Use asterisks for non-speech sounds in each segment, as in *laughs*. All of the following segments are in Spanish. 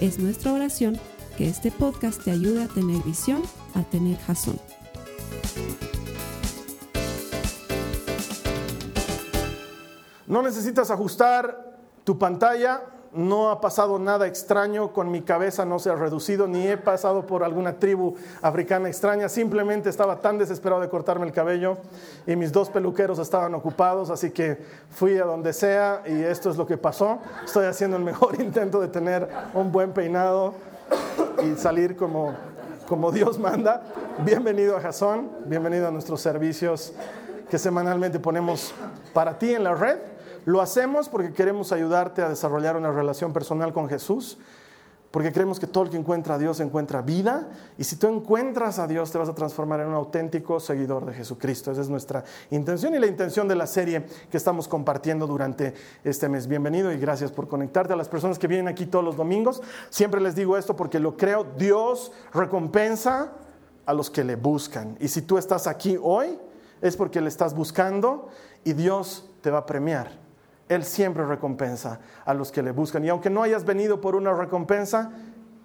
Es nuestra oración que este podcast te ayude a tener visión, a tener jazón. No necesitas ajustar tu pantalla, no ha pasado nada extraño con mi cabeza, no se ha reducido, ni he pasado por alguna tribu africana extraña, simplemente estaba tan desesperado de cortarme el cabello y mis dos peluqueros estaban ocupados, así que fui a donde sea y esto es lo que pasó. Estoy haciendo el mejor *laughs* intento de tener un buen peinado y salir como, como Dios manda. Bienvenido a Jason, bienvenido a nuestros servicios que semanalmente ponemos para ti en la red. Lo hacemos porque queremos ayudarte a desarrollar una relación personal con Jesús, porque creemos que todo el que encuentra a Dios encuentra vida, y si tú encuentras a Dios te vas a transformar en un auténtico seguidor de Jesucristo. Esa es nuestra intención y la intención de la serie que estamos compartiendo durante este mes. Bienvenido y gracias por conectarte a las personas que vienen aquí todos los domingos. Siempre les digo esto porque lo creo, Dios recompensa a los que le buscan. Y si tú estás aquí hoy, es porque le estás buscando y Dios te va a premiar. Él siempre recompensa a los que le buscan. Y aunque no hayas venido por una recompensa,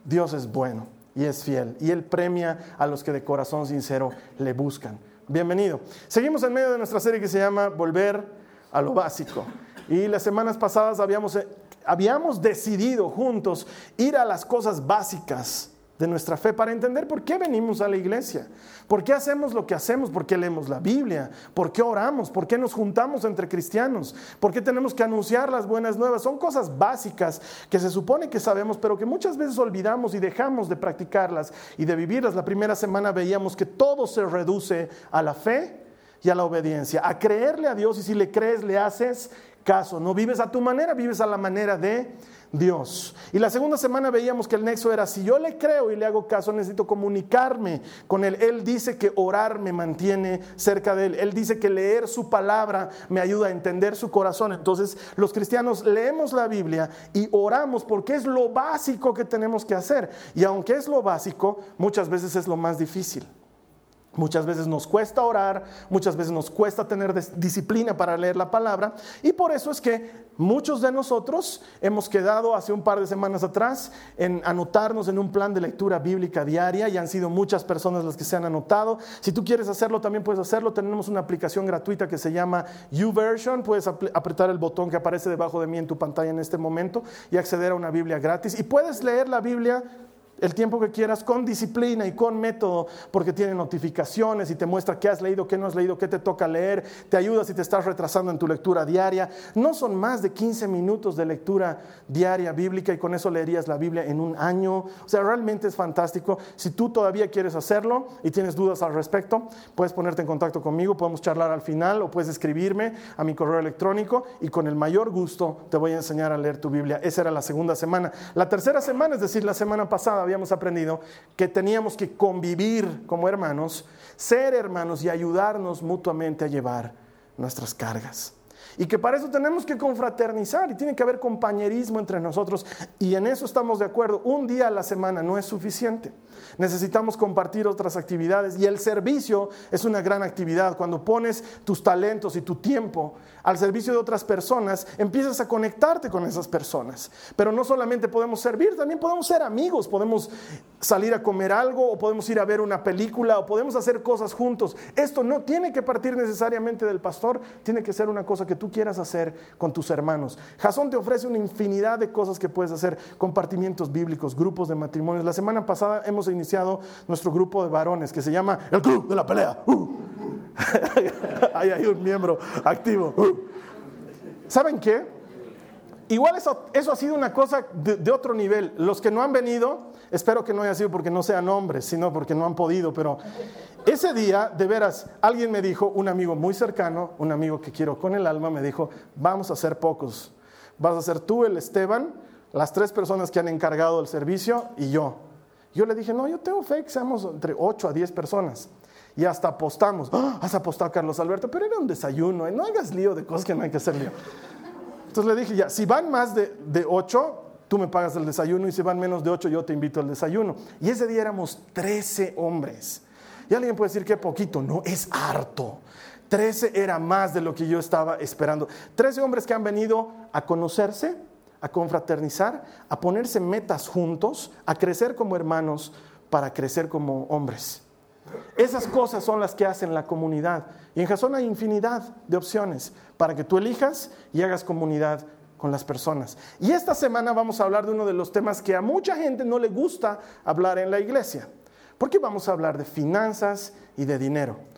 Dios es bueno y es fiel. Y Él premia a los que de corazón sincero le buscan. Bienvenido. Seguimos en medio de nuestra serie que se llama Volver a lo básico. Y las semanas pasadas habíamos, habíamos decidido juntos ir a las cosas básicas de nuestra fe para entender por qué venimos a la iglesia, por qué hacemos lo que hacemos, por qué leemos la Biblia, por qué oramos, por qué nos juntamos entre cristianos, por qué tenemos que anunciar las buenas nuevas. Son cosas básicas que se supone que sabemos, pero que muchas veces olvidamos y dejamos de practicarlas y de vivirlas. La primera semana veíamos que todo se reduce a la fe y a la obediencia, a creerle a Dios y si le crees le haces caso. No vives a tu manera, vives a la manera de Dios. Y la segunda semana veíamos que el nexo era, si yo le creo y le hago caso, necesito comunicarme con Él. Él dice que orar me mantiene cerca de Él. Él dice que leer su palabra me ayuda a entender su corazón. Entonces los cristianos leemos la Biblia y oramos porque es lo básico que tenemos que hacer. Y aunque es lo básico, muchas veces es lo más difícil. Muchas veces nos cuesta orar, muchas veces nos cuesta tener disciplina para leer la palabra y por eso es que muchos de nosotros hemos quedado hace un par de semanas atrás en anotarnos en un plan de lectura bíblica diaria y han sido muchas personas las que se han anotado. Si tú quieres hacerlo, también puedes hacerlo. Tenemos una aplicación gratuita que se llama YouVersion. Puedes apretar el botón que aparece debajo de mí en tu pantalla en este momento y acceder a una Biblia gratis. Y puedes leer la Biblia el tiempo que quieras con disciplina y con método, porque tiene notificaciones y te muestra qué has leído, qué no has leído, qué te toca leer, te ayuda si te estás retrasando en tu lectura diaria. No son más de 15 minutos de lectura diaria bíblica y con eso leerías la Biblia en un año. O sea, realmente es fantástico. Si tú todavía quieres hacerlo y tienes dudas al respecto, puedes ponerte en contacto conmigo, podemos charlar al final o puedes escribirme a mi correo electrónico y con el mayor gusto te voy a enseñar a leer tu Biblia. Esa era la segunda semana. La tercera semana, es decir, la semana pasada, habíamos aprendido que teníamos que convivir como hermanos, ser hermanos y ayudarnos mutuamente a llevar nuestras cargas. Y que para eso tenemos que confraternizar y tiene que haber compañerismo entre nosotros. Y en eso estamos de acuerdo. Un día a la semana no es suficiente. Necesitamos compartir otras actividades y el servicio es una gran actividad. Cuando pones tus talentos y tu tiempo al servicio de otras personas, empiezas a conectarte con esas personas. Pero no solamente podemos servir, también podemos ser amigos, podemos salir a comer algo o podemos ir a ver una película o podemos hacer cosas juntos. Esto no tiene que partir necesariamente del pastor, tiene que ser una cosa que tú quieras hacer con tus hermanos. Jasón te ofrece una infinidad de cosas que puedes hacer, compartimientos bíblicos, grupos de matrimonios. La semana pasada hemos iniciado nuestro grupo de varones que se llama el Club de la Pelea. Uh. *laughs* Ahí hay un miembro activo. Uh. ¿Saben qué? Igual eso, eso ha sido una cosa de, de, otro nivel. Los que no han venido, espero que no haya sido porque no sean hombres, sino porque no han podido, pero ese día, de veras, alguien me dijo, un amigo muy cercano, un amigo que quiero con el alma, me dijo, vamos a ser pocos. Vas a ser tú, el Esteban, las tres personas que han encargado el servicio y yo. Yo le dije, no, yo tengo fe que seamos entre 8 a 10 personas. Y hasta apostamos. ¡Ah! Has apostado, Carlos Alberto, pero era un desayuno. ¿eh? No hagas lío de cosas que no hay que hacer lío. Entonces le dije, ya, si van más de, de 8, tú me pagas el desayuno. Y si van menos de 8, yo te invito al desayuno. Y ese día éramos 13 hombres. Y alguien puede decir que poquito. No, es harto. 13 era más de lo que yo estaba esperando. 13 hombres que han venido a conocerse, a confraternizar, a ponerse metas juntos, a crecer como hermanos para crecer como hombres. Esas cosas son las que hacen la comunidad. Y en Jason hay infinidad de opciones para que tú elijas y hagas comunidad con las personas. Y esta semana vamos a hablar de uno de los temas que a mucha gente no le gusta hablar en la iglesia. Porque vamos a hablar de finanzas y de dinero.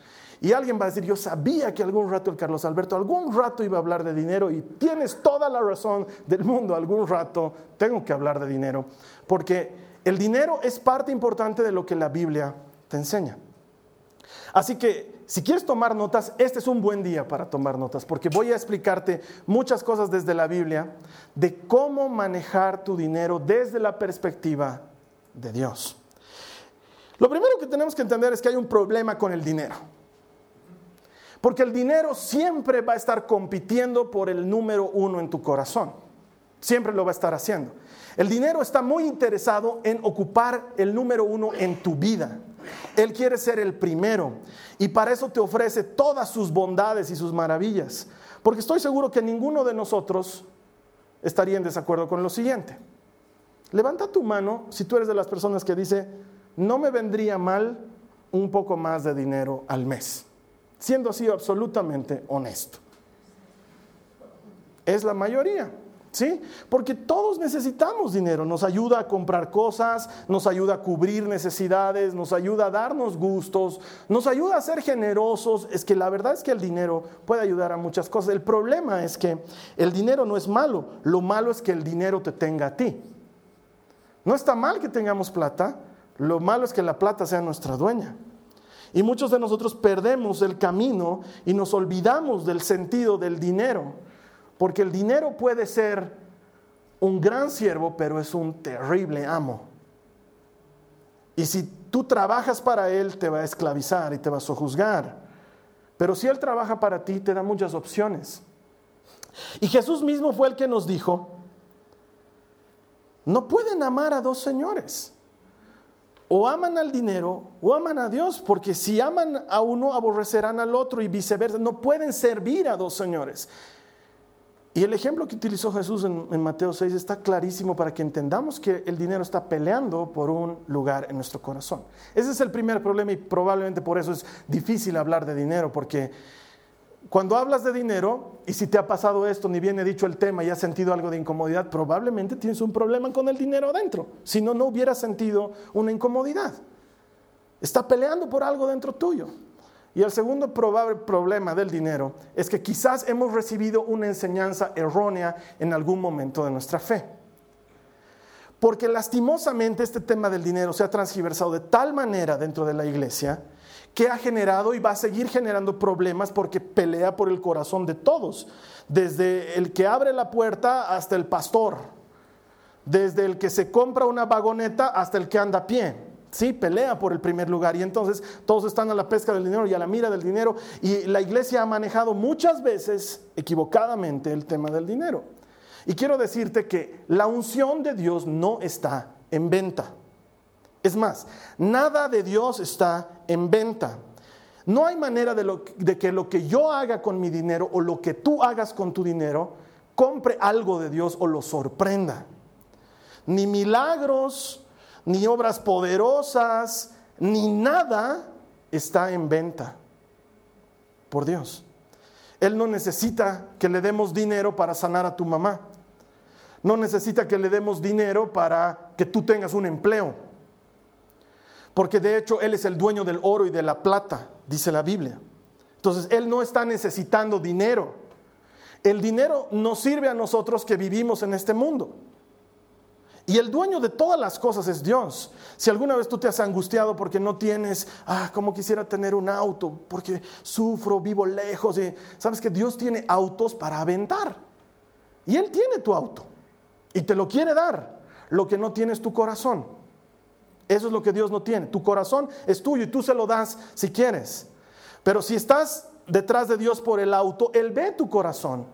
Y alguien va a decir, yo sabía que algún rato el Carlos Alberto, algún rato iba a hablar de dinero y tienes toda la razón del mundo, algún rato tengo que hablar de dinero. Porque el dinero es parte importante de lo que la Biblia te enseña. Así que si quieres tomar notas, este es un buen día para tomar notas, porque voy a explicarte muchas cosas desde la Biblia de cómo manejar tu dinero desde la perspectiva de Dios. Lo primero que tenemos que entender es que hay un problema con el dinero. Porque el dinero siempre va a estar compitiendo por el número uno en tu corazón. Siempre lo va a estar haciendo. El dinero está muy interesado en ocupar el número uno en tu vida. Él quiere ser el primero y para eso te ofrece todas sus bondades y sus maravillas. Porque estoy seguro que ninguno de nosotros estaría en desacuerdo con lo siguiente. Levanta tu mano si tú eres de las personas que dice, no me vendría mal un poco más de dinero al mes, siendo así absolutamente honesto. Es la mayoría. ¿Sí? Porque todos necesitamos dinero, nos ayuda a comprar cosas, nos ayuda a cubrir necesidades, nos ayuda a darnos gustos, nos ayuda a ser generosos. Es que la verdad es que el dinero puede ayudar a muchas cosas. El problema es que el dinero no es malo, lo malo es que el dinero te tenga a ti. No está mal que tengamos plata, lo malo es que la plata sea nuestra dueña. Y muchos de nosotros perdemos el camino y nos olvidamos del sentido del dinero. Porque el dinero puede ser un gran siervo, pero es un terrible amo. Y si tú trabajas para él, te va a esclavizar y te va a sojuzgar. Pero si él trabaja para ti, te da muchas opciones. Y Jesús mismo fue el que nos dijo, no pueden amar a dos señores. O aman al dinero o aman a Dios, porque si aman a uno, aborrecerán al otro y viceversa. No pueden servir a dos señores. Y el ejemplo que utilizó Jesús en, Mateo 6 está clarísimo para que entendamos que el dinero está peleando por un lugar en nuestro corazón. Ese es el primer problema y probablemente por eso es difícil hablar de dinero, porque cuando hablas de dinero, y si te ha pasado esto, ni bien he dicho el tema y has sentido algo de incomodidad, probablemente tienes un problema con el dinero adentro. Si no, no hubieras sentido una incomodidad. Está peleando por algo dentro tuyo. Y el segundo probable problema del dinero es que quizás hemos recibido una enseñanza errónea en algún momento de nuestra fe. Porque lastimosamente este tema del dinero se ha transgiversado de tal manera dentro de la iglesia que ha generado y va a seguir generando problemas porque pelea por el corazón de todos, desde el que abre la puerta hasta el pastor, desde el que se compra una vagoneta hasta el que anda a pie. Sí, pelea por el primer lugar y entonces todos están a la pesca del dinero y a la mira del dinero y la iglesia ha manejado muchas veces equivocadamente el tema del dinero. Y quiero decirte que la unción de Dios no está en venta. Es más, nada de Dios está en venta. No hay manera de, de, que lo que yo haga con mi dinero o lo que tú hagas con tu dinero compre algo de Dios o lo sorprenda. Ni milagros, ni obras poderosas, ni nada está en venta por Dios. Él no necesita que le demos dinero para sanar a tu mamá. No necesita que le demos dinero para que tú tengas un empleo. Porque de hecho Él es el dueño del oro y de la plata, dice la Biblia. Entonces Él no está necesitando dinero. El dinero nos sirve a nosotros que vivimos en este mundo. Y el dueño de todas las cosas es Dios. Si alguna vez tú te has angustiado porque no tienes, ah, como quisiera tener un auto, porque sufro, vivo lejos, y sabes que Dios tiene autos para aventar. Y Él tiene tu auto y te lo quiere dar. Lo que no tiene es tu corazón. Eso es lo que Dios no tiene. Tu corazón es tuyo y tú se lo das si quieres. Pero si estás detrás de Dios por el auto, Él ve tu corazón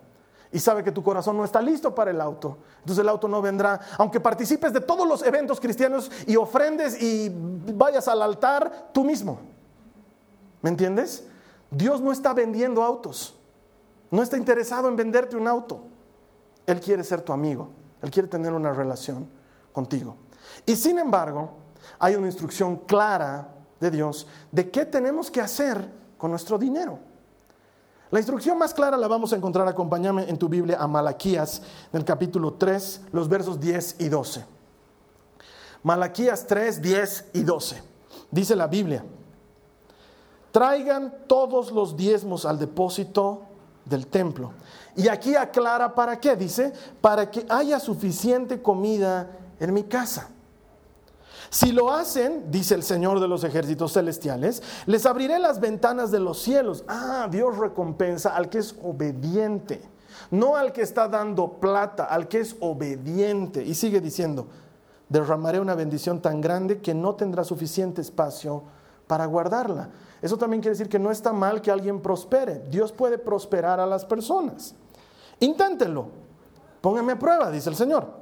y sabe que tu corazón no está listo para el auto. Entonces el auto no vendrá. Aunque participes de todos los eventos cristianos y ofrendes y vayas al altar tú mismo. ¿Me entiendes? Dios no está vendiendo autos. No está interesado en venderte un auto. Él quiere ser tu amigo. Él quiere tener una relación contigo. Y sin embargo, hay una instrucción clara de Dios de qué tenemos que hacer con nuestro dinero. La instrucción más clara la vamos a encontrar, acompáñame en tu Biblia a Malaquías, en el capítulo 3, los versos 10 y 12. Malaquías 3, 10 y 12. Dice la Biblia, traigan todos los diezmos al depósito del templo. Y aquí aclara para qué, dice, para que haya suficiente comida en mi casa. Si lo hacen, dice el Señor de los ejércitos celestiales, les abriré las ventanas de los cielos. Ah, Dios recompensa al que es obediente, no al que está dando plata, al que es obediente. Y sigue diciendo, derramaré una bendición tan grande que no tendrá suficiente espacio para guardarla. Eso también quiere decir que no está mal que alguien prospere. Dios puede prosperar a las personas. Inténtenlo. Pónganme a prueba, dice el Señor.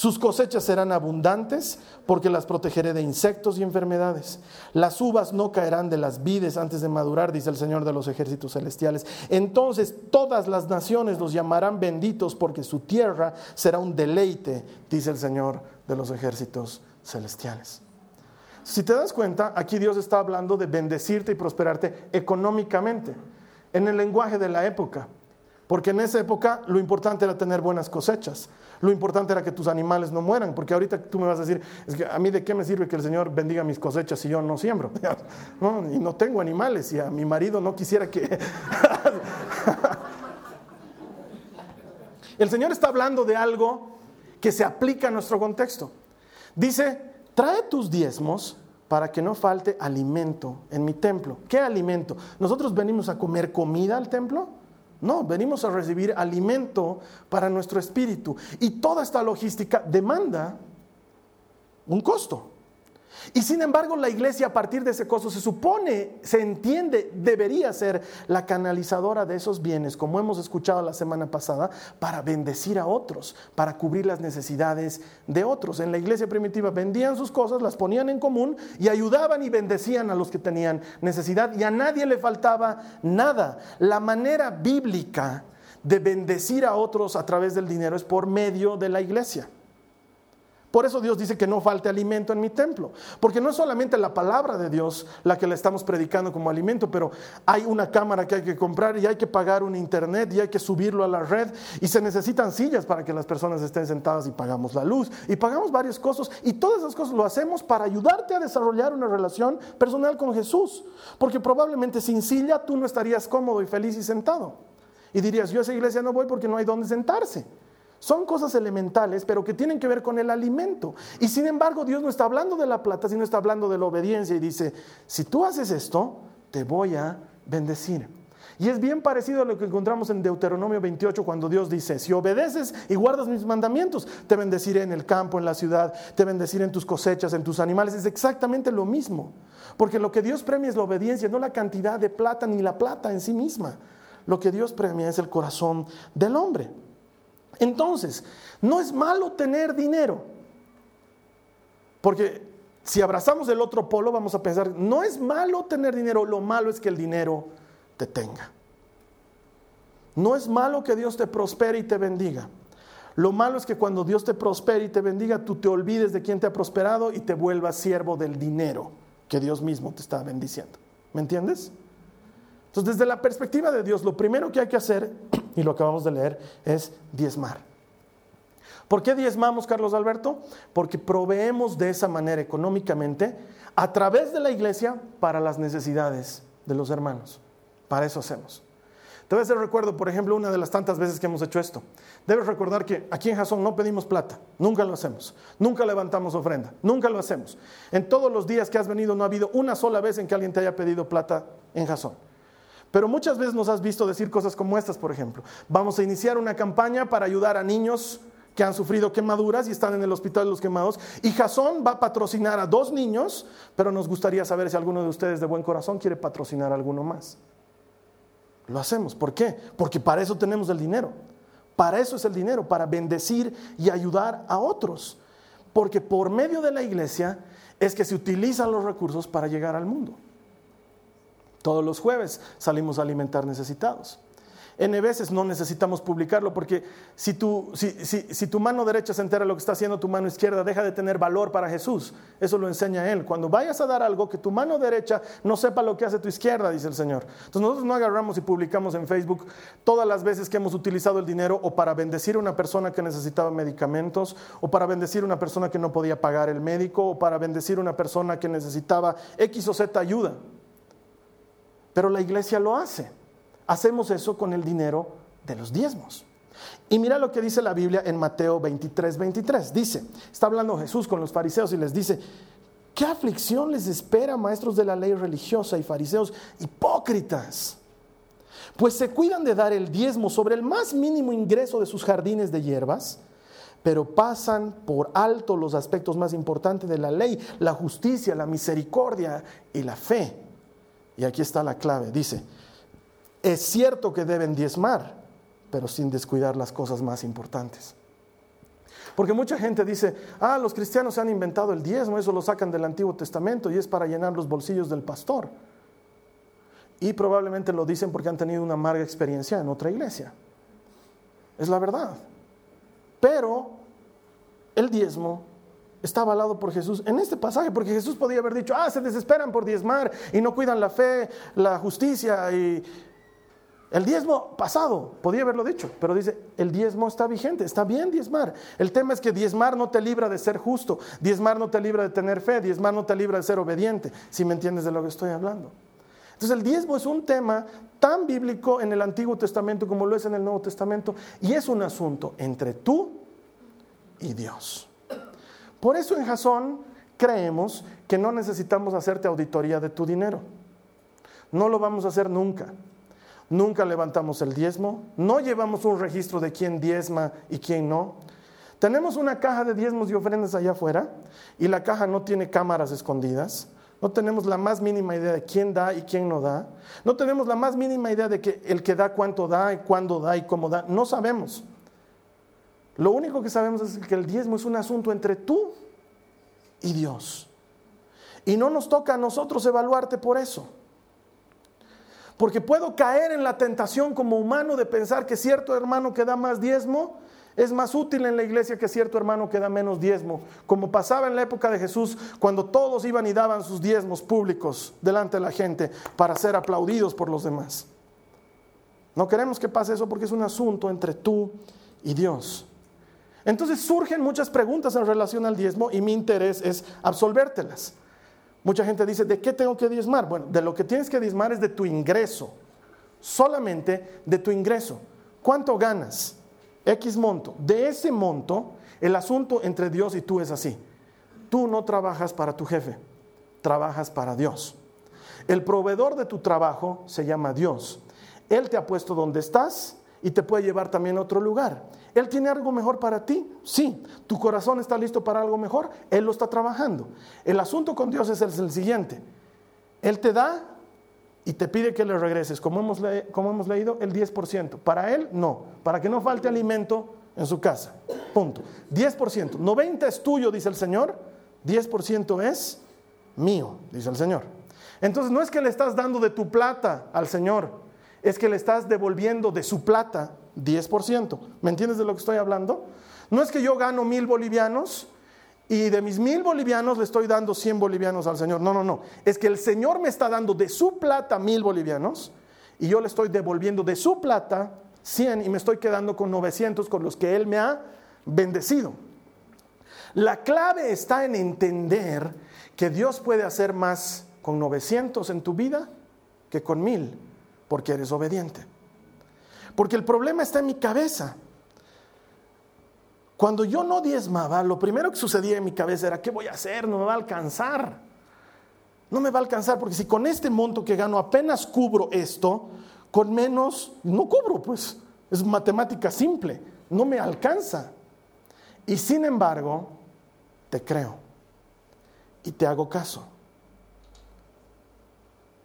Sus cosechas serán abundantes porque las protegeré de insectos y enfermedades. Las uvas no caerán de las vides antes de madurar, dice el Señor de los ejércitos celestiales. Entonces todas las naciones los llamarán benditos porque su tierra será un deleite, dice el Señor de los ejércitos celestiales. Si te das cuenta, aquí Dios está hablando de bendecirte y prosperarte económicamente, en el lenguaje de la época. Porque en esa época lo importante era tener buenas cosechas. Lo importante era que tus animales no mueran. Porque ahorita tú me vas a decir, es que a mí de qué me sirve que el Señor bendiga mis cosechas si yo no siembro. *laughs* y no tengo animales y a mi marido no quisiera que... *laughs* el Señor está hablando de algo que se aplica a nuestro contexto. Dice, trae tus diezmos para que no falte alimento en mi templo. ¿Qué alimento? ¿Nosotros venimos a comer comida al templo? No, venimos a recibir alimento para nuestro espíritu. Y toda esta logística demanda un costo. Y sin embargo, la iglesia a partir de ese costo se supone, se entiende, debería ser la canalizadora de esos bienes, como hemos escuchado la semana pasada, para bendecir a otros, para cubrir las necesidades de otros. En la iglesia primitiva vendían sus cosas, las ponían en común y ayudaban y bendecían a los que tenían necesidad y a nadie le faltaba nada. La manera bíblica de bendecir a otros a través del dinero es por medio de la iglesia. Por eso Dios dice que no falte alimento en mi templo. Porque no es solamente la palabra de Dios la que le estamos predicando como alimento, pero hay una cámara que hay que comprar y hay que pagar un internet y hay que subirlo a la red y se necesitan sillas para que las personas estén sentadas y pagamos la luz y pagamos varios costos y todas esas cosas lo hacemos para ayudarte a desarrollar una relación personal con Jesús. Porque probablemente sin silla tú no estarías cómodo y feliz y sentado. Y dirías, yo a esa iglesia no voy porque no hay donde sentarse. Son cosas elementales, pero que tienen que ver con el alimento. Y sin embargo, Dios no está hablando de la plata, sino está hablando de la obediencia y dice, si tú haces esto, te voy a bendecir. Y es bien parecido a lo que encontramos en Deuteronomio 28 cuando Dios dice, si obedeces y guardas mis mandamientos, te bendeciré en el campo, en la ciudad, te bendeciré en tus cosechas, en tus animales. Es exactamente lo mismo. Porque lo que Dios premia es la obediencia, no la cantidad de plata ni la plata en sí misma. Lo que Dios premia es el corazón del hombre. Entonces, no es malo tener dinero. Porque si abrazamos el otro polo, vamos a pensar, no es malo tener dinero, lo malo es que el dinero te tenga. No es malo que Dios te prospere y te bendiga. Lo malo es que cuando Dios te prospere y te bendiga, tú te olvides de quien te ha prosperado y te vuelvas siervo del dinero que Dios mismo te está bendiciendo. ¿Me entiendes? Entonces, desde la perspectiva de Dios, lo primero que hay que hacer, y lo acabamos de leer, es diezmar. ¿Por qué diezmamos, Carlos Alberto? Porque proveemos de esa manera económicamente a través de la iglesia para las necesidades de los hermanos. Para eso hacemos. A hacer recuerdo, por ejemplo, una de las tantas veces que hemos hecho esto. Debes recordar que aquí en Jasón no pedimos plata, nunca lo hacemos, nunca levantamos ofrenda, nunca lo hacemos. En todos los días que has venido no ha habido una sola vez en que alguien te haya pedido plata en Jasón. Pero muchas veces nos has visto decir cosas como estas, por ejemplo. Vamos a iniciar una campaña para ayudar a niños que han sufrido quemaduras y están en el hospital de los quemados. Y Jasón va a patrocinar a dos niños, pero nos gustaría saber si alguno de ustedes de buen corazón quiere patrocinar a alguno más. Lo hacemos. ¿Por qué? Porque para eso tenemos el dinero. Para eso es el dinero, para bendecir y ayudar a otros. Porque por medio de la iglesia es que se utilizan los recursos para llegar al mundo. Todos los jueves salimos a alimentar necesitados. N veces no necesitamos publicarlo porque si tu, mano derecha se entera de lo que está haciendo tu mano izquierda, deja de tener valor para Jesús. Eso lo enseña Él. Cuando vayas a dar algo, que tu mano derecha no sepa lo que hace tu izquierda, dice el Señor. Entonces nosotros no agarramos y publicamos en Facebook todas las veces que hemos utilizado el dinero o para bendecir a una persona que necesitaba medicamentos, o para bendecir a una persona que no podía pagar el médico, o para bendecir a una persona que necesitaba X o Z ayuda. Pero la iglesia lo hace. Hacemos eso con el dinero de los diezmos. Y mira lo que dice la Biblia en Mateo 23, 23. Dice, está hablando Jesús con los fariseos y les dice, ¿qué aflicción les espera, maestros de la ley religiosa y fariseos hipócritas? Pues se cuidan de dar el diezmo sobre el más mínimo ingreso de sus jardines de hierbas, pero pasan por alto los aspectos más importantes de la ley, la justicia, la misericordia y la fe. Y aquí está la clave, dice, es cierto que deben diezmar, pero sin descuidar las cosas más importantes. Porque mucha gente dice, ah, los cristianos se han inventado el diezmo, eso lo sacan del Antiguo Testamento y es para llenar los bolsillos del pastor. Y probablemente lo dicen porque han tenido una amarga experiencia en otra iglesia. Es la verdad. Pero el diezmo está avalado por Jesús en este pasaje, porque Jesús podía haber dicho, ah, se desesperan por diezmar y no cuidan la fe, la justicia y el diezmo pasado, podía haberlo dicho, pero dice, el diezmo está vigente, está bien diezmar. El tema es que diezmar no te libra de ser justo, diezmar no te libra de tener fe, diezmar no te libra de ser obediente, si me entiendes de lo que estoy hablando. Entonces el diezmo es un tema tan bíblico en el Antiguo Testamento como lo es en el Nuevo Testamento y es un asunto entre tú y Dios. Por eso en Jasón creemos que no necesitamos hacerte auditoría de tu dinero. No lo vamos a hacer nunca nunca levantamos el diezmo, no llevamos un registro de quién diezma y quién no. Tenemos una caja de diezmos y ofrendas allá afuera y la caja no tiene cámaras escondidas. No tenemos la más mínima idea de quién da y quién no da. No tenemos la más mínima idea de que el que da cuánto da y cuándo da y cómo da. No sabemos. Lo único que sabemos es que el diezmo es un asunto entre tú y Dios. Y no nos toca a nosotros evaluarte por eso. Porque puedo caer en la tentación como humano de pensar que cierto hermano que da más diezmo es más útil en la iglesia que cierto hermano que da menos diezmo, como pasaba en la época de Jesús, cuando todos iban y daban sus diezmos públicos delante de la gente para ser aplaudidos por los demás. No queremos que pase eso porque es un asunto entre tú y Dios. Entonces surgen muchas preguntas en relación al diezmo y mi interés es absolvértelas. Mucha gente dice, ¿de qué tengo que diezmar? Bueno, de lo que tienes que diezmar es de tu ingreso, solamente de tu ingreso. ¿Cuánto ganas? X monto. De ese monto, el asunto entre Dios y tú es así. Tú no trabajas para tu jefe, trabajas para Dios. El proveedor de tu trabajo se llama Dios. Él te ha puesto donde estás y te puede llevar también a otro lugar. ¿Él tiene algo mejor para ti? Sí. ¿Tu corazón está listo para algo mejor? Él lo está trabajando. El asunto con Dios es el, siguiente. Él te da y te pide que le regreses, como hemos, como hemos leído, el 10%. Para Él, no. Para que no falte alimento en su casa. Punto. 10%. 90 es tuyo, dice el Señor. 10% es mío, dice el Señor. Entonces no es que le estás dando de tu plata al Señor, es que le estás devolviendo de su plata 10%. ¿Me entiendes de lo que estoy hablando? No es que yo gano mil bolivianos y de mis mil bolivianos le estoy dando 100 bolivianos al Señor. No, no, no. Es que el Señor me está dando de su plata mil bolivianos y yo le estoy devolviendo de su plata 100 y me estoy quedando con 900 con los que Él me ha bendecido. La clave está en entender que Dios puede hacer más con 900 en tu vida que con mil, porque eres obediente. Porque el problema está en mi cabeza. Cuando yo no diezmaba, lo primero que sucedía en mi cabeza era, ¿qué voy a hacer? No me va a alcanzar. No me va a alcanzar porque si con este monto que gano apenas cubro esto, con menos no cubro, pues es matemática simple, no me alcanza. Y sin embargo, te creo y te hago caso.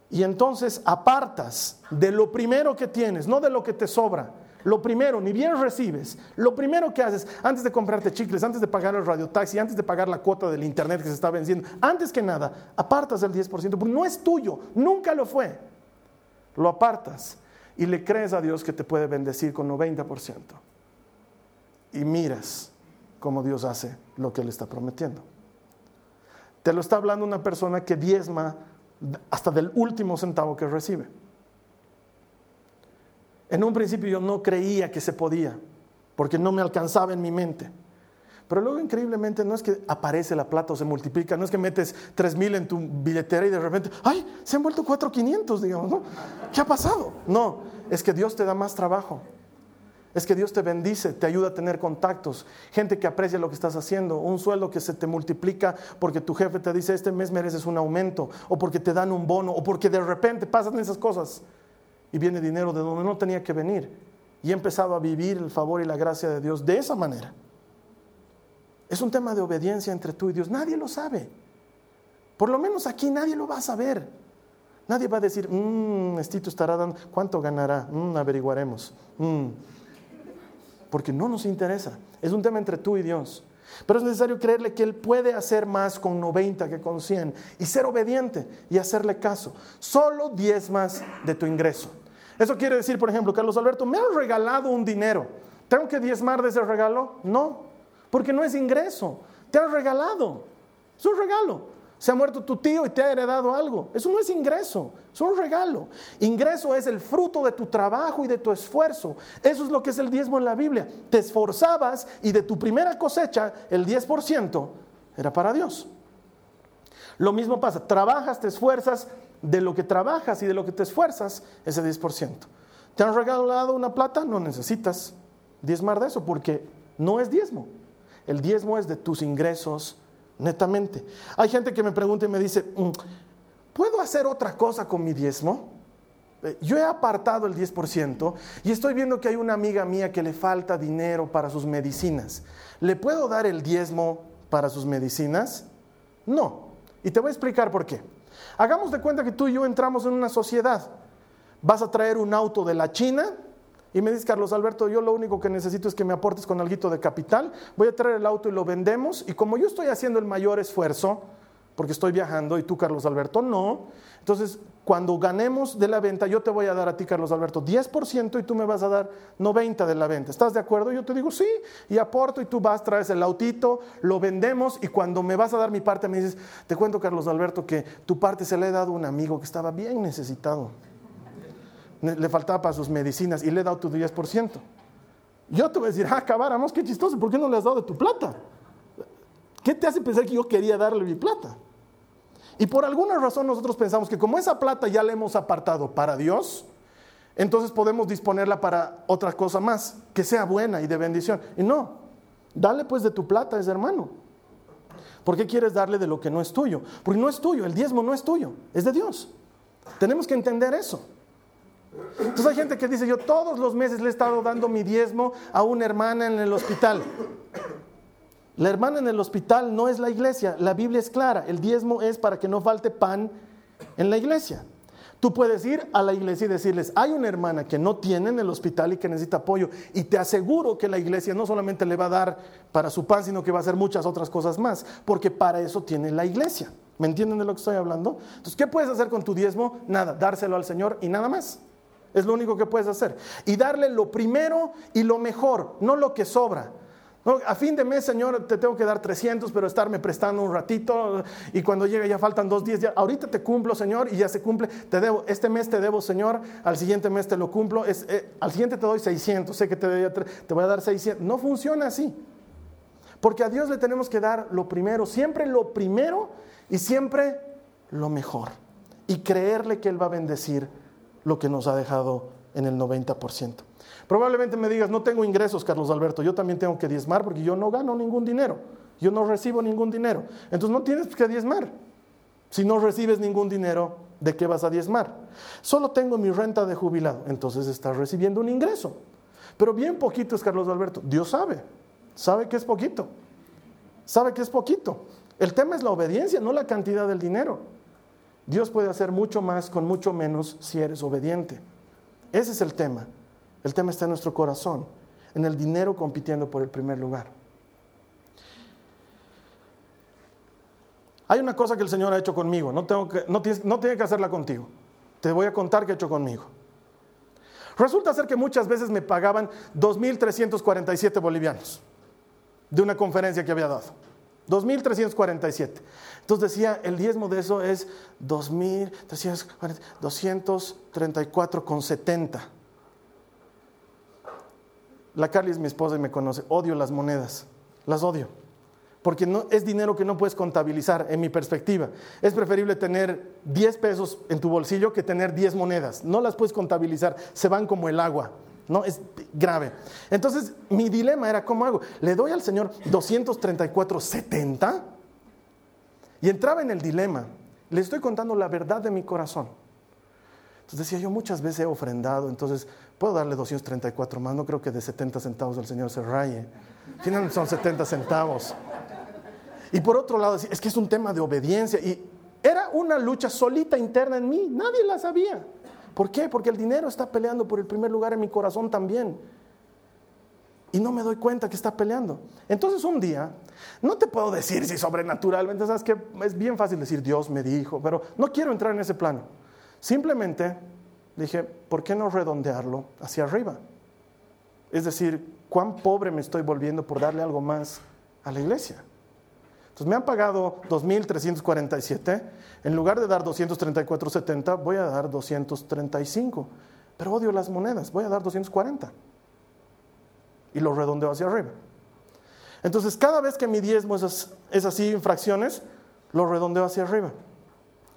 Y entonces apartas de lo primero que tienes, no de lo que te sobra. Lo primero, ni bien recibes, lo primero que haces antes de comprarte chicles, antes de pagar el radiotaxi, antes de pagar la cuota del internet que se está venciendo, antes que nada, apartas el 10%, porque no es tuyo, nunca lo fue. Lo apartas y le crees a Dios que te puede bendecir con 90%. Y miras cómo Dios hace lo que Él está prometiendo. Te lo está hablando una persona que diezma hasta del último centavo que recibe. En un principio yo no creía que se podía, porque no me alcanzaba en mi mente. Pero luego increíblemente no es que aparece la plata o se multiplica, no es que metes 3 mil en tu billetera y de repente, ay, se han vuelto 4,500, digamos, ¿no? ¿Qué ha pasado? No, es que Dios te da más trabajo. Es que Dios te bendice, te ayuda a tener contactos, gente que aprecia lo que estás haciendo, un sueldo que se te multiplica porque tu jefe te dice este mes mereces un aumento, o porque te dan un bono, o porque de repente pasan esas cosas y viene dinero de donde no tenía que venir. Y he empezado a vivir el favor y la gracia de Dios de esa manera. Es un tema de obediencia entre tú y Dios. Nadie lo sabe. Por lo menos aquí nadie lo va a saber. Nadie va a decir, mmm, Estito estará dando, ¿cuánto ganará? Mm, averiguaremos. Mm porque no nos interesa. Es un tema entre tú y Dios. Pero es necesario creerle que Él puede hacer más con 90 que con 100 y ser obediente y hacerle caso. Solo 10 más de tu ingreso. Eso quiere decir, por ejemplo, Carlos Alberto, me han regalado un dinero. ¿Tengo que diezmar de ese regalo? No, porque no es ingreso. Te han regalado. Es un regalo se ha muerto tu tío y te ha heredado algo. Eso no es ingreso, es un regalo. Ingreso es el fruto de tu trabajo y de tu esfuerzo. Eso es lo que es el diezmo en la Biblia. Te esforzabas y de tu primera cosecha, el 10% era para Dios. Lo mismo pasa, trabajas, te esfuerzas, de lo que trabajas y de lo que te esfuerzas, ese 10%. ¿Te han regalado una plata? No necesitas diezmar de eso porque no es diezmo. El diezmo es de tus ingresos netamente. Hay gente que me pregunta y me dice, mm, ¿puedo hacer otra cosa con mi diezmo? Eh, yo he apartado el 10% y estoy viendo que hay una amiga mía que le falta dinero para sus medicinas. ¿Le puedo dar el diezmo para sus medicinas? No. Y te voy a explicar por qué. Hagamos de cuenta que tú y yo entramos en una sociedad. Vas a traer un auto de la China y me dice, Carlos Alberto, yo lo único que necesito es que me aportes con algo de capital, voy a traer el auto y lo vendemos, y como yo estoy haciendo el mayor esfuerzo, porque estoy viajando y tú, Carlos Alberto, no, entonces cuando ganemos de la venta, yo te voy a dar a ti, Carlos Alberto, 10% y tú me vas a dar 90% de la venta. ¿Estás de acuerdo? Yo te digo, sí, y aporto y tú vas, traes el autito, lo vendemos y cuando me vas a dar mi parte me dices, te cuento, Carlos Alberto, que tu parte se le he dado a un amigo que estaba bien necesitado le faltaba para sus medicinas y le he dado tu 10%. Yo te voy a decir, ah, cabáramos, qué chistoso, ¿por qué no le has dado de tu plata? ¿Qué te hace pensar que yo quería darle mi plata? Y por alguna razón nosotros pensamos que como esa plata ya la hemos apartado para Dios, entonces podemos disponerla para otra cosa más, que sea buena y de bendición. Y no, dale pues de tu plata ese hermano. ¿Por qué quieres darle de lo que no es tuyo? Porque no es tuyo, el diezmo no es tuyo, es de Dios. Tenemos que entender eso. Entonces hay gente que dice, yo todos los meses le he estado dando mi diezmo a una hermana en el hospital. La hermana en el hospital no es la iglesia, la Biblia es clara, el diezmo es para que no falte pan en la iglesia. Tú puedes ir a la iglesia y decirles, hay una hermana que no tiene en el hospital y que necesita apoyo, y te aseguro que la iglesia no solamente le va a dar para su pan, sino que va a hacer muchas otras cosas más, porque para eso tiene la iglesia. ¿Me entienden de lo que estoy hablando? Entonces, ¿qué puedes hacer con tu diezmo? Nada, dárselo al Señor y nada más. Es lo único que puedes hacer. Y darle lo primero y lo mejor, no lo que sobra. a fin de mes, Señor, te tengo que dar 300, pero estarme prestando un ratito y cuando llegue ya faltan dos días. Ya, ahorita te cumplo, Señor, y ya se cumple. Te debo, este mes te debo, Señor, al siguiente mes te lo cumplo. Es, eh, al siguiente te doy 600, sé que te, te voy a dar 600. No funciona así. Porque a Dios le tenemos que dar lo primero, siempre lo primero y siempre lo mejor. Y creerle que Él va a bendecir lo que nos ha dejado en el 90%. Probablemente me digas, no tengo ingresos, Carlos Alberto, yo también tengo que diezmar porque yo no gano ningún dinero, yo no recibo ningún dinero. Entonces no tienes que diezmar. Si no recibes ningún dinero, ¿de qué vas a diezmar? Solo tengo mi renta de jubilado, entonces estás recibiendo un ingreso. Pero bien poquito es Carlos Alberto, Dios sabe. sabe que es poquito. Sabe que es poquito. El tema es la obediencia, no la cantidad del dinero. Dios puede hacer mucho más con mucho menos si eres obediente. Ese es el tema. El tema está en nuestro corazón, en el dinero compitiendo por el primer lugar. Hay una cosa que el Señor ha hecho conmigo, no, tengo que, no, no tiene que hacerla contigo. Te voy a contar qué ha hecho conmigo. Resulta ser que muchas veces me pagaban 2.347 bolivianos de una conferencia que había dado. 2.347. Entonces decía, el diezmo de eso es 234,70. La Carly es mi esposa y me conoce. Odio las monedas. Las odio. Porque no, es dinero que no puedes contabilizar, en mi perspectiva. Es preferible tener 10 pesos en tu bolsillo que tener 10 monedas. No las puedes contabilizar, se van como el agua. No, es grave. Entonces, mi dilema era, ¿cómo hago? ¿Le doy al Señor 234.70? Y entraba en el dilema. Le estoy contando la verdad de mi corazón. Entonces decía, yo muchas veces he ofrendado, entonces puedo darle 234 más, no creo que de 70 centavos el Señor se raye. Finalmente son 70 centavos. Y por otro lado, es que es un tema de obediencia. Y era una lucha solita interna en mí, nadie la sabía. ¿Por qué? Porque el dinero está peleando por el primer lugar en mi corazón también. Y no me doy cuenta que está peleando. Entonces un día, no te puedo decir si sobrenaturalmente, sabes que es bien fácil decir Dios me dijo, pero no quiero entrar en ese plano. Simplemente dije, ¿por qué no redondearlo hacia arriba? Es decir, ¿cuán pobre me estoy volviendo por darle algo más a la iglesia? Entonces me han pagado 2.347. En lugar de dar 234.70, voy a dar 235. Pero odio las monedas, voy a dar 240. Y lo redondeo hacia arriba. Entonces, cada vez que mi diezmo es, así en fracciones, lo redondeo hacia arriba.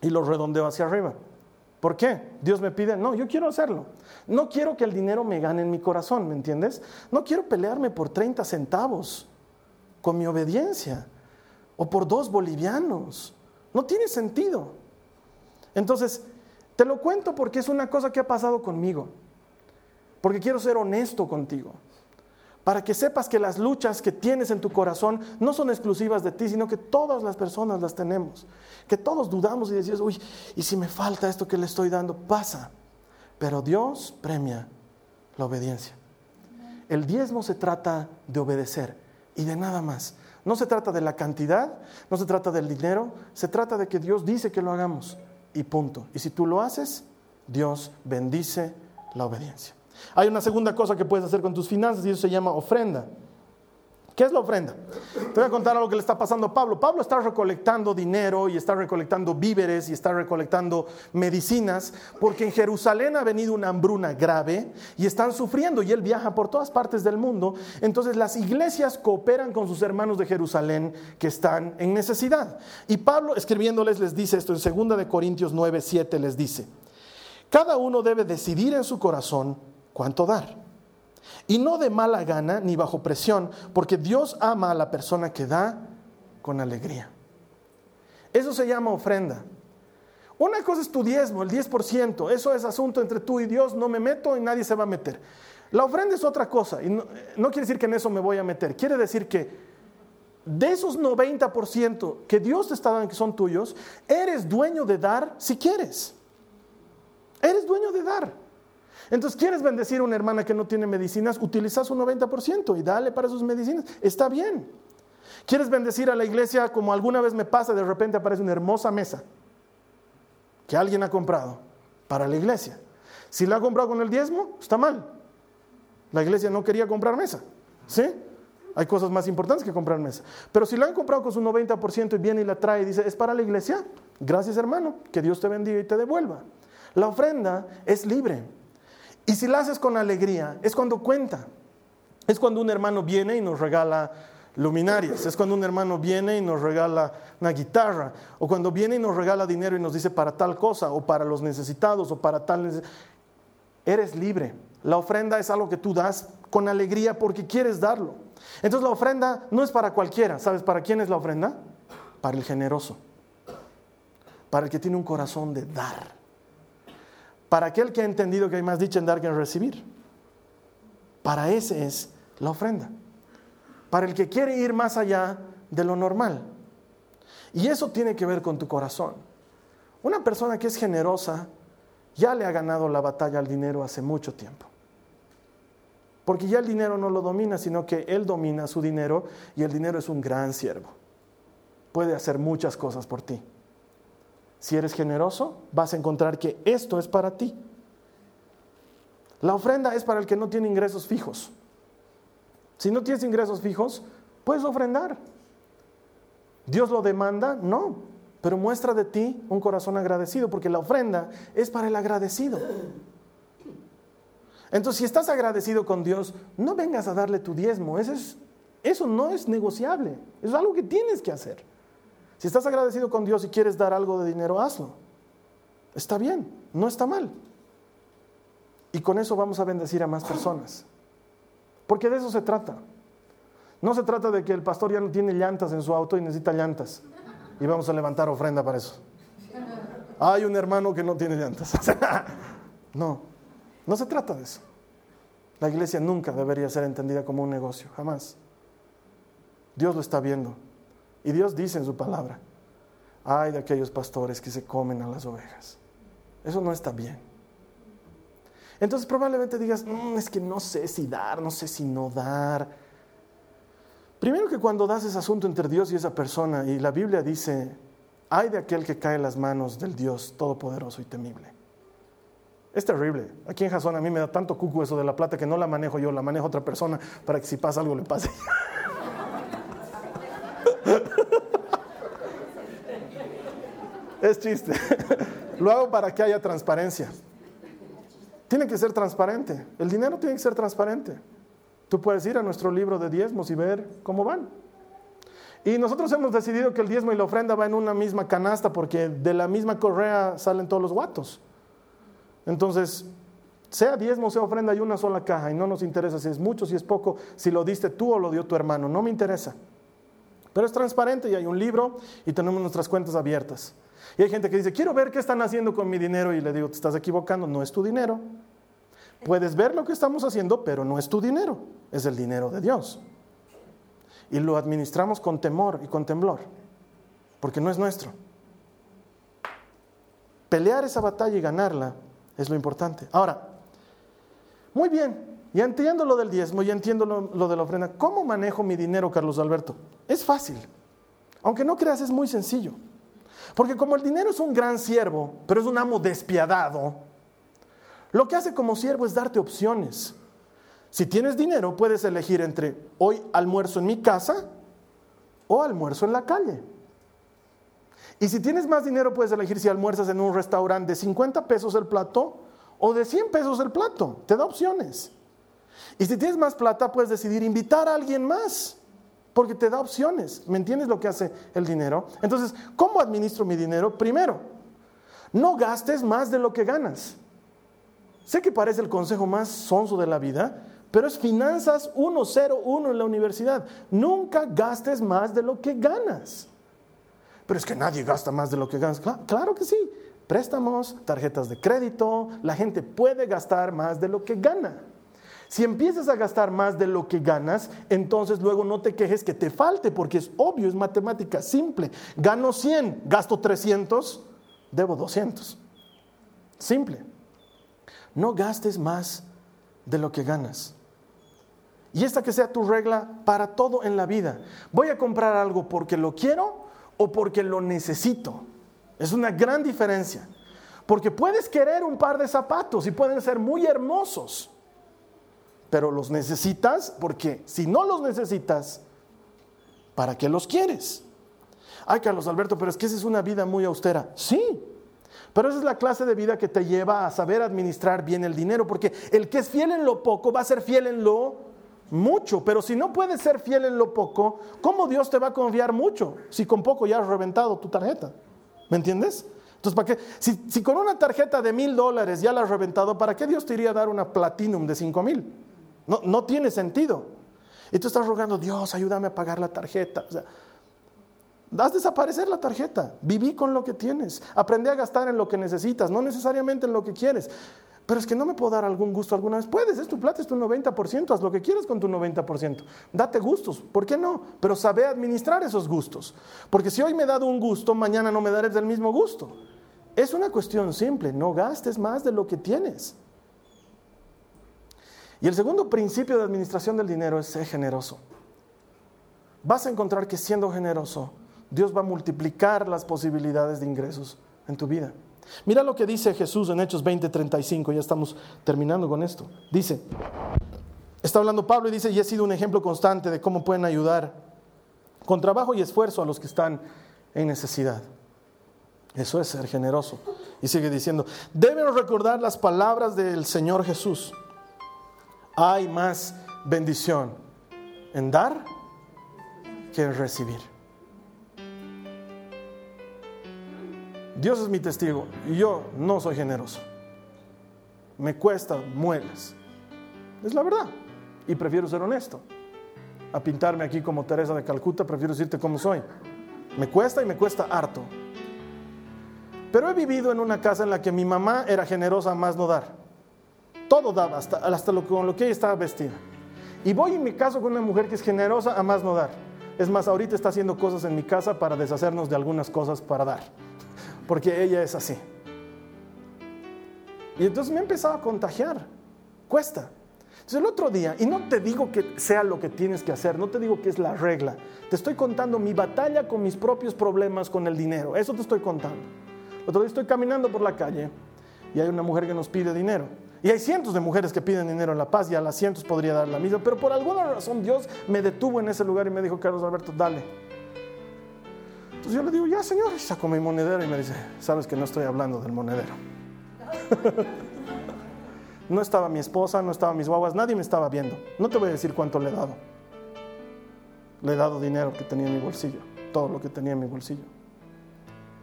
Y lo redondeo hacia arriba. ¿Por qué? Dios me pide, no, yo quiero hacerlo. No quiero que el dinero me gane en mi corazón, ¿me entiendes? No quiero pelearme por 30 centavos con mi obediencia o por dos bolivianos. No tiene sentido. Entonces, te lo cuento porque es una cosa que ha pasado conmigo. Porque quiero ser honesto contigo. Para que sepas que las luchas que tienes en tu corazón no son exclusivas de ti, sino que todas las personas las tenemos. Que todos dudamos y decimos, uy, ¿y si me falta esto que le estoy dando? Pasa. Pero Dios premia la obediencia. El diezmo se trata de obedecer y de nada más. No se trata de la cantidad, no se trata del dinero, se trata de que Dios dice que lo hagamos y punto. Y si tú lo haces, Dios bendice la obediencia. Hay una segunda cosa que puedes hacer con tus finanzas y eso se llama ofrenda. ¿Qué es la ofrenda? Te voy a contar algo que le está pasando a Pablo. Pablo está recolectando dinero y está recolectando víveres y está recolectando medicinas porque en Jerusalén ha venido una hambruna grave y están sufriendo y él viaja por todas partes del mundo. Entonces las iglesias cooperan con sus hermanos de Jerusalén que están en necesidad. Y Pablo escribiéndoles les dice esto en 2 de Corintios 9, 7 les dice, cada uno debe decidir en su corazón cuánto dar y no de mala gana ni bajo presión, porque Dios ama a la persona que da con alegría. Eso se llama ofrenda. Una cosa es tu diezmo, el 10%, eso es asunto entre tú y Dios, no me meto y nadie se va a meter. La ofrenda es otra cosa, y no, quiere decir que en eso me voy a meter, quiere decir que de esos 90% que Dios te está dando que son tuyos, eres dueño de dar si quieres. Eres dueño de dar. Entonces, ¿quieres bendecir a una hermana que no tiene medicinas? Utiliza su 90% y dale para sus medicinas. Está bien. ¿Quieres bendecir a la iglesia como alguna vez me pasa? De repente aparece una hermosa mesa que alguien ha comprado para la iglesia. Si la ha comprado con el diezmo, está mal. La iglesia no quería comprar mesa. ¿Sí? Hay cosas más importantes que comprar mesa. Pero si la han comprado con su 90% y viene y la trae y dice, es para la iglesia, gracias hermano, que Dios te bendiga y te devuelva. La ofrenda es libre. Y si la haces con alegría, es cuando cuenta. Es cuando un hermano viene y nos regala luminarias. Es cuando un hermano viene y nos regala una guitarra. O cuando viene y nos regala dinero y nos dice para tal cosa, o para los necesitados, o para tal. Eres libre. La ofrenda es algo que tú das con alegría porque quieres darlo. Entonces la ofrenda no es para cualquiera. ¿Sabes para quién es la ofrenda? Para el generoso. Para el que tiene un corazón de dar para aquel que ha entendido que hay más dicha en dar que en recibir. Para ese es la ofrenda. para el que quiere ir más allá de lo normal. Y eso tiene que ver con tu corazón. Una persona que es generosa ya le ha ganado la batalla al dinero hace mucho tiempo. Porque ya el dinero no lo domina, sino que él domina su dinero y el dinero es un gran siervo. Puede hacer muchas cosas por ti. Si eres generoso, vas a encontrar que esto es para ti. La ofrenda es para el que no tiene ingresos fijos. Si no tienes ingresos fijos, puedes ofrendar. ¿Dios lo demanda? No, pero muestra de ti un corazón agradecido, porque la ofrenda es para el agradecido. Entonces, si estás agradecido con Dios, no vengas a darle tu diezmo. Eso, es, eso no es negociable. Es algo que tienes que hacer. Si estás agradecido con Dios y quieres dar algo de dinero, hazlo. Está bien, no está mal. Y con eso vamos a bendecir a más personas. Porque de eso se trata. No se trata de que el pastor ya no tiene llantas en su auto y necesita llantas. Y vamos a levantar ofrenda para eso. Hay un hermano que no tiene llantas. *laughs* no, no se trata de eso. La iglesia nunca debería ser entendida como un negocio, jamás. Dios lo está viendo. Y Dios dice en su palabra, ay de aquellos pastores que se comen a las ovejas. Eso no está bien. Entonces probablemente digas, mm, es que no sé si dar, no sé si no dar. Primero que cuando das ese asunto entre Dios y esa persona, y la Biblia dice, ay de aquel que cae en las manos del Dios todopoderoso y temible. Es terrible. Aquí en Jason a mí me da tanto cucu eso de la plata que no la manejo yo, la manejo otra persona para que si pasa algo le pase. *laughs* es chiste. *laughs* Lo hago para que haya transparencia. Tiene que ser transparente. El dinero tiene que ser transparente. Tú puedes ir a nuestro libro de diezmos y ver cómo van. Y nosotros hemos decidido que el diezmo y la ofrenda va en una misma canasta porque de la misma correa salen todos los guatos. Entonces, sea diezmo, sea ofrenda, hay una sola caja y no nos interesa si es mucho, si es poco, si lo diste tú o lo dio tu hermano, no me interesa. Pero es transparente y hay un libro y tenemos nuestras cuentas abiertas. Y hay gente que dice, quiero ver qué están haciendo con mi dinero y le digo, te estás equivocando, no es tu dinero. Puedes ver lo que estamos haciendo, pero no es tu dinero, es el dinero de Dios. Y lo administramos con temor y con temblor, porque no es nuestro. Pelear esa batalla y ganarla es lo importante. Ahora, muy bien, ya entiendo lo del diezmo, ya entiendo lo, lo de la ofrenda. ¿Cómo manejo mi dinero, Carlos Alberto? Es fácil. Aunque no creas, es muy sencillo. Porque como el dinero es un gran siervo, pero es un amo despiadado, lo que hace como siervo es darte opciones. Si tienes dinero, puedes elegir entre hoy almuerzo en mi casa o almuerzo en la calle. Y si tienes más dinero, puedes elegir si almuerzas en un restaurante de 50 pesos el plato o de 100 pesos el plato. Te da opciones. Y si tienes más plata, puedes decidir invitar a alguien más porque te da opciones. ¿Me entiendes lo que hace el dinero? Entonces, ¿cómo administro mi dinero? Primero, no gastes más de lo que ganas. Sé que parece el consejo más sonso de la vida, pero es finanzas 101 en la universidad. Nunca gastes más de lo que ganas. Pero es que nadie gasta más de lo que ganas. Claro, claro que sí. Préstamos, tarjetas de crédito, la gente puede gastar más de lo que gana. Si empiezas a gastar más de lo que ganas, entonces luego no te quejes que te falte, porque es obvio, es matemática simple. Gano 100, gasto 300, debo 200. Simple. No gastes más de lo que ganas. Y esta que sea tu regla para todo en la vida. Voy a comprar algo porque lo quiero o porque lo necesito. Es una gran diferencia. Porque puedes querer un par de zapatos y pueden ser muy hermosos pero los necesitas porque si no los necesitas, ¿para qué los quieres? Ay, Carlos Alberto, pero es que esa es una vida muy austera. Sí, pero esa es la clase de vida que te lleva a saber administrar bien el dinero, porque el que es fiel en lo poco va a ser fiel en lo mucho, pero si no puedes ser fiel en lo poco, ¿cómo Dios te va a confiar mucho si con poco ya has reventado tu tarjeta? ¿Me entiendes? Entonces, ¿para qué? Si, con una tarjeta de mil dólares ya la has reventado, ¿para qué Dios te iría a dar una platinum de cinco mil? No, no tiene sentido. Y tú estás rogando, Dios, ayúdame a pagar la tarjeta. O sea, das desaparecer la tarjeta. Viví con lo que tienes. Aprende a gastar en lo que necesitas, no necesariamente en lo que quieres. Pero es que no me puedo dar algún gusto alguna vez. Puedes, es tu plata, es tu 90%, haz lo que quieras con tu 90%. Date gustos, ¿por qué no? Pero sabe administrar esos gustos. Porque si hoy me he dado un gusto, mañana no me daré del mismo gusto. Es una cuestión simple, no gastes más de lo que tienes. Y el segundo principio de administración del dinero es ser generoso. Vas a encontrar que siendo generoso, Dios va a multiplicar las posibilidades de ingresos en tu vida. Mira lo que dice Jesús en Hechos 20:35, ya estamos terminando con esto. Dice, está hablando Pablo y dice, y he sido un ejemplo constante de cómo pueden ayudar con trabajo y esfuerzo a los que están en necesidad. Eso es ser generoso. Y sigue diciendo, deben recordar las palabras del Señor Jesús. Hay más bendición en dar que en recibir. Dios es mi testigo y yo no soy generoso. Me cuesta muelas. Es la verdad. Y prefiero ser honesto. A pintarme aquí como Teresa de Calcuta, prefiero decirte cómo soy. Me cuesta y me cuesta harto. Pero he vivido en una casa en la que mi mamá era generosa más no dar. Todo daba, hasta, lo, con lo que ella estaba vestida. Y voy en mi caso con una mujer que es generosa a más no dar. Es más, ahorita está haciendo cosas en mi casa para deshacernos de algunas cosas para dar porque ella es así. Y entonces me he empezado a contagiar. Cuesta. Entonces el otro día, y no te digo que sea lo que tienes que hacer, no te digo que es la regla, te estoy contando mi batalla con mis propios problemas con el dinero, eso te estoy contando. Otro día estoy caminando por la calle y hay una mujer que nos pide dinero. Y hay cientos de mujeres que piden dinero en La Paz y a las cientos podría dar la misma, pero por alguna razón Dios me detuvo en ese lugar y me dijo, Carlos Alberto, dale. Entonces yo le digo, ya señor, y saco mi monedero y me dice, sabes que no estoy hablando del monedero. *laughs* no estaba mi esposa, no estaba mis guaguas, nadie me estaba viendo. No te voy a decir cuánto le he dado. Le he dado dinero que tenía en mi bolsillo, todo lo que tenía en mi bolsillo.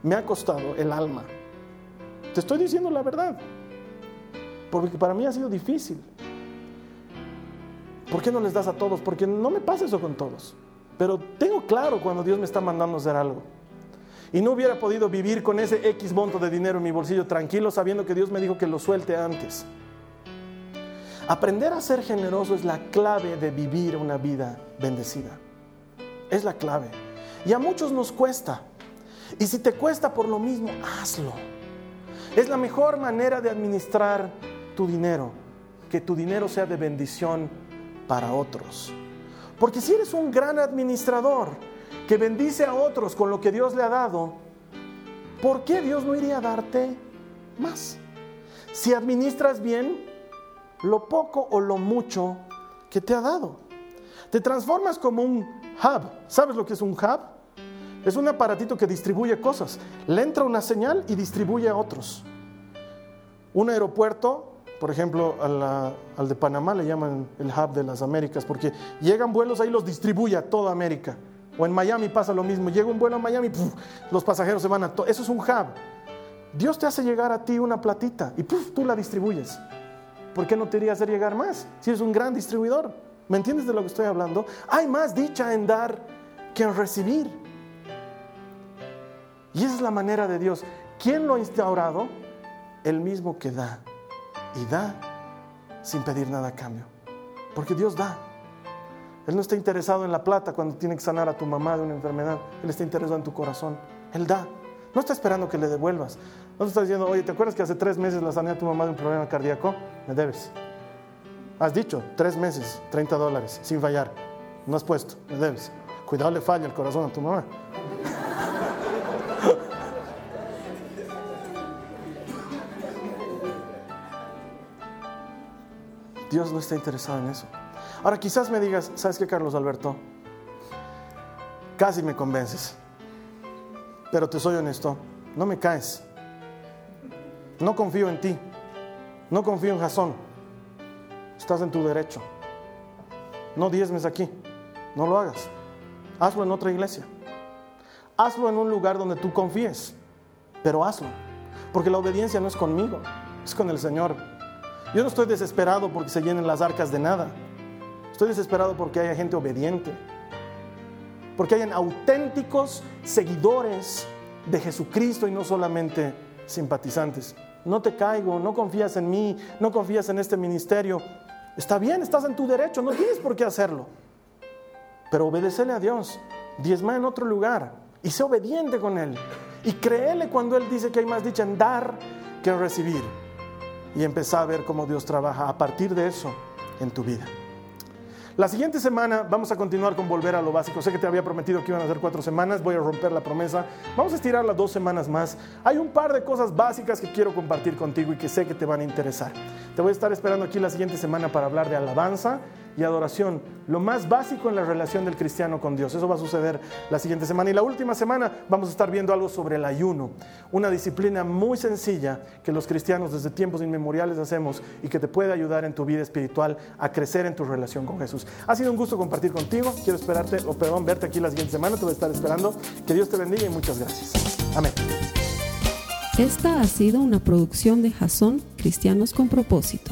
Me ha costado el alma. Te estoy diciendo la verdad. Porque para mí ha sido difícil. ¿Por qué no les das a todos? Porque no me pasa eso con todos. Pero tengo claro cuando Dios me está mandando a hacer algo. Y no hubiera podido vivir con ese X monto de dinero en mi bolsillo tranquilo sabiendo que Dios me dijo que lo suelte antes. Aprender a ser generoso es la clave de vivir una vida bendecida. Es la clave. Y a muchos nos cuesta. Y si te cuesta por lo mismo, hazlo. Es la mejor manera de administrar tu dinero. Que tu dinero sea de bendición para otros. Porque si eres un gran administrador que bendice a otros con lo que Dios le ha dado, ¿por qué Dios no iría a darte más? Si administras bien lo poco o lo mucho que te ha dado. Te transformas como un hub. ¿Sabes lo que es un hub? Es un aparatito que distribuye cosas. Le entra una señal y distribuye a otros. Un aeropuerto por ejemplo, al de Panamá le llaman el hub de las Américas, porque llegan vuelos ahí, los distribuye a toda América. O en Miami pasa lo mismo, llega un vuelo a Miami, los pasajeros se van a todo. Eso es un hub. Dios te hace llegar a ti una platita y tú la distribuyes. ¿Por qué no te iría hacer llegar más? Si eres un gran distribuidor. ¿Me entiendes de lo que estoy hablando? Hay más dicha en dar que en recibir. Y esa es la manera de Dios. ¿Quién lo ha instaurado? El mismo que da y da sin pedir nada a cambio. Porque Dios da. Él no está interesado en la plata cuando tiene que sanar a tu mamá de una enfermedad. Él está interesado en tu corazón. Él da. No está esperando que le devuelvas. No está diciendo, oye, ¿te acuerdas que hace tres meses la sané a tu mamá de un problema cardíaco? Me debes. Has dicho, tres meses, 30 dólares, sin fallar. No has puesto, me debes. Cuidado, le falla el corazón a tu mamá. Dios no está interesado en eso. Ahora quizás me digas, ¿sabes qué, Carlos Alberto? Casi me convences. Pero te soy honesto, no me caes. No confío en ti. No confío en Jasón. Estás en tu derecho. No diezmes aquí. No lo hagas. Hazlo en otra iglesia. Hazlo en un lugar donde tú confíes. Pero hazlo. Porque la obediencia no es conmigo, es con el Señor. Yo no estoy desesperado porque se llenen las arcas de nada. Estoy desesperado porque haya gente obediente. Porque hayan auténticos seguidores de Jesucristo y no solamente simpatizantes. no te caigo, no confías en mí, no confías en este ministerio. Está bien, estás en tu derecho, no tienes por qué hacerlo. Pero obedecele a Dios, diezma en otro lugar y sé obediente con Él. Y créele cuando Él dice que hay más dicha en dar que en recibir. Y empezá a ver cómo Dios trabaja a partir de eso en tu vida. La siguiente semana vamos a continuar con volver a lo básico. Sé que te había prometido que iban a ser cuatro semanas, voy a romper la promesa. Vamos a estirar las dos semanas más. Hay un par de cosas básicas que quiero compartir contigo y que sé que te van a interesar. Te voy a estar esperando aquí la siguiente semana para hablar de alabanza y adoración, lo más básico en la relación del cristiano con Dios. Eso va a suceder la siguiente semana. Y la última semana vamos a estar viendo algo sobre el ayuno, una disciplina muy sencilla que los cristianos desde tiempos inmemoriales hacemos y que te puede ayudar en tu vida espiritual a crecer en tu relación con Jesús. Ha sido un gusto compartir contigo. Quiero esperarte, o perdón, verte aquí la siguiente semana. Te voy a estar esperando. Que Dios te bendiga y muchas gracias. Amén. Esta ha sido una producción de Jason Cristianos con propósito.